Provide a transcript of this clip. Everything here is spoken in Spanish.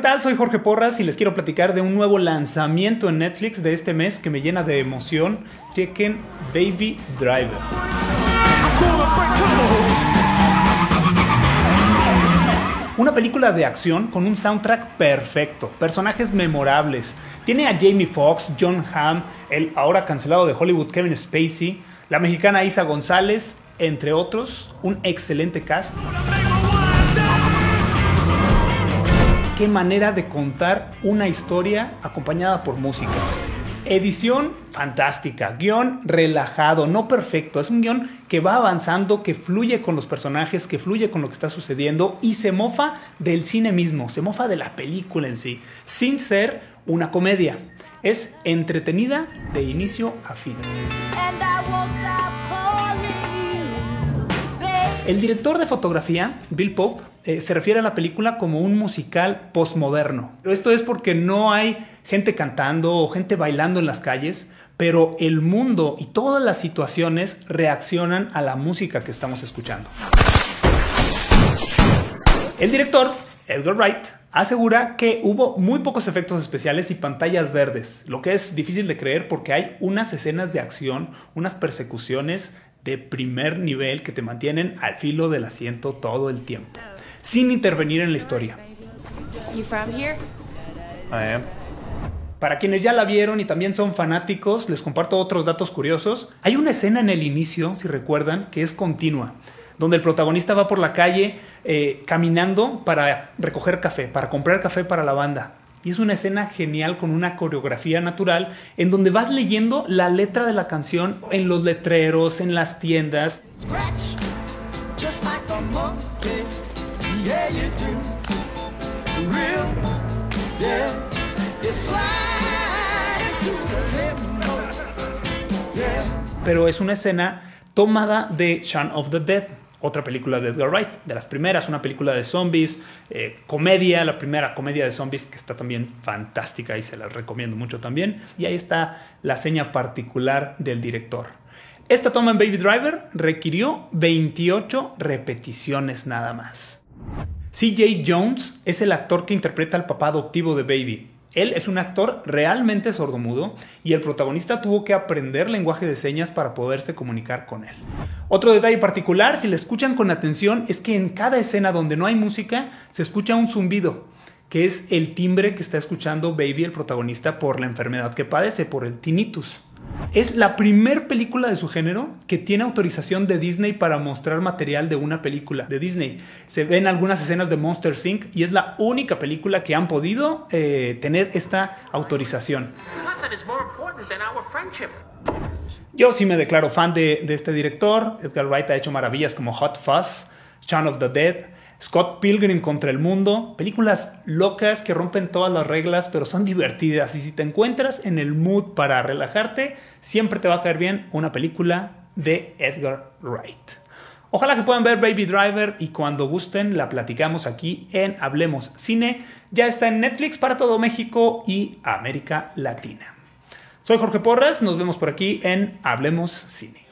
tal? Soy Jorge Porras y les quiero platicar de un nuevo lanzamiento en Netflix de este mes que me llena de emoción. Chequen Baby Driver. Una película de acción con un soundtrack perfecto, personajes memorables. Tiene a Jamie Foxx, John Hamm, el ahora cancelado de Hollywood Kevin Spacey, la mexicana Isa González, entre otros, un excelente cast. Qué manera de contar una historia acompañada por música. Edición fantástica, guion relajado, no perfecto, es un guion que va avanzando, que fluye con los personajes, que fluye con lo que está sucediendo y se mofa del cine mismo, se mofa de la película en sí, sin ser una comedia. Es entretenida de inicio a fin. El director de fotografía, Bill Pope, eh, se refiere a la película como un musical postmoderno. Esto es porque no hay gente cantando o gente bailando en las calles, pero el mundo y todas las situaciones reaccionan a la música que estamos escuchando. El director, Edgar Wright, asegura que hubo muy pocos efectos especiales y pantallas verdes, lo que es difícil de creer porque hay unas escenas de acción, unas persecuciones de primer nivel que te mantienen al filo del asiento todo el tiempo, sin intervenir en la historia. Para quienes ya la vieron y también son fanáticos, les comparto otros datos curiosos. Hay una escena en el inicio, si recuerdan, que es continua, donde el protagonista va por la calle eh, caminando para recoger café, para comprar café para la banda. Y es una escena genial con una coreografía natural en donde vas leyendo la letra de la canción en los letreros, en las tiendas. Pero es una escena tomada de Shaun of the Dead, otra película de Edgar Wright, de las primeras, una película de zombies, eh, comedia, la primera comedia de zombies que está también fantástica y se la recomiendo mucho también. Y ahí está la seña particular del director. Esta toma en Baby Driver requirió 28 repeticiones nada más. CJ Jones es el actor que interpreta al papá adoptivo de Baby. Él es un actor realmente sordomudo y el protagonista tuvo que aprender lenguaje de señas para poderse comunicar con él. Otro detalle particular, si le escuchan con atención, es que en cada escena donde no hay música se escucha un zumbido, que es el timbre que está escuchando Baby, el protagonista, por la enfermedad que padece, por el tinnitus. Es la primer película de su género que tiene autorización de Disney para mostrar material de una película de Disney. Se ven algunas escenas de Monster Inc. y es la única película que han podido eh, tener esta autorización. Yo sí me declaro fan de, de este director. Edgar Wright ha hecho maravillas como Hot Fuzz, Shaun of the Dead, Scott Pilgrim contra el mundo, películas locas que rompen todas las reglas pero son divertidas y si te encuentras en el mood para relajarte, siempre te va a caer bien una película de Edgar Wright. Ojalá que puedan ver Baby Driver y cuando gusten la platicamos aquí en Hablemos Cine. Ya está en Netflix para todo México y América Latina. Soy Jorge Porras, nos vemos por aquí en Hablemos Cine.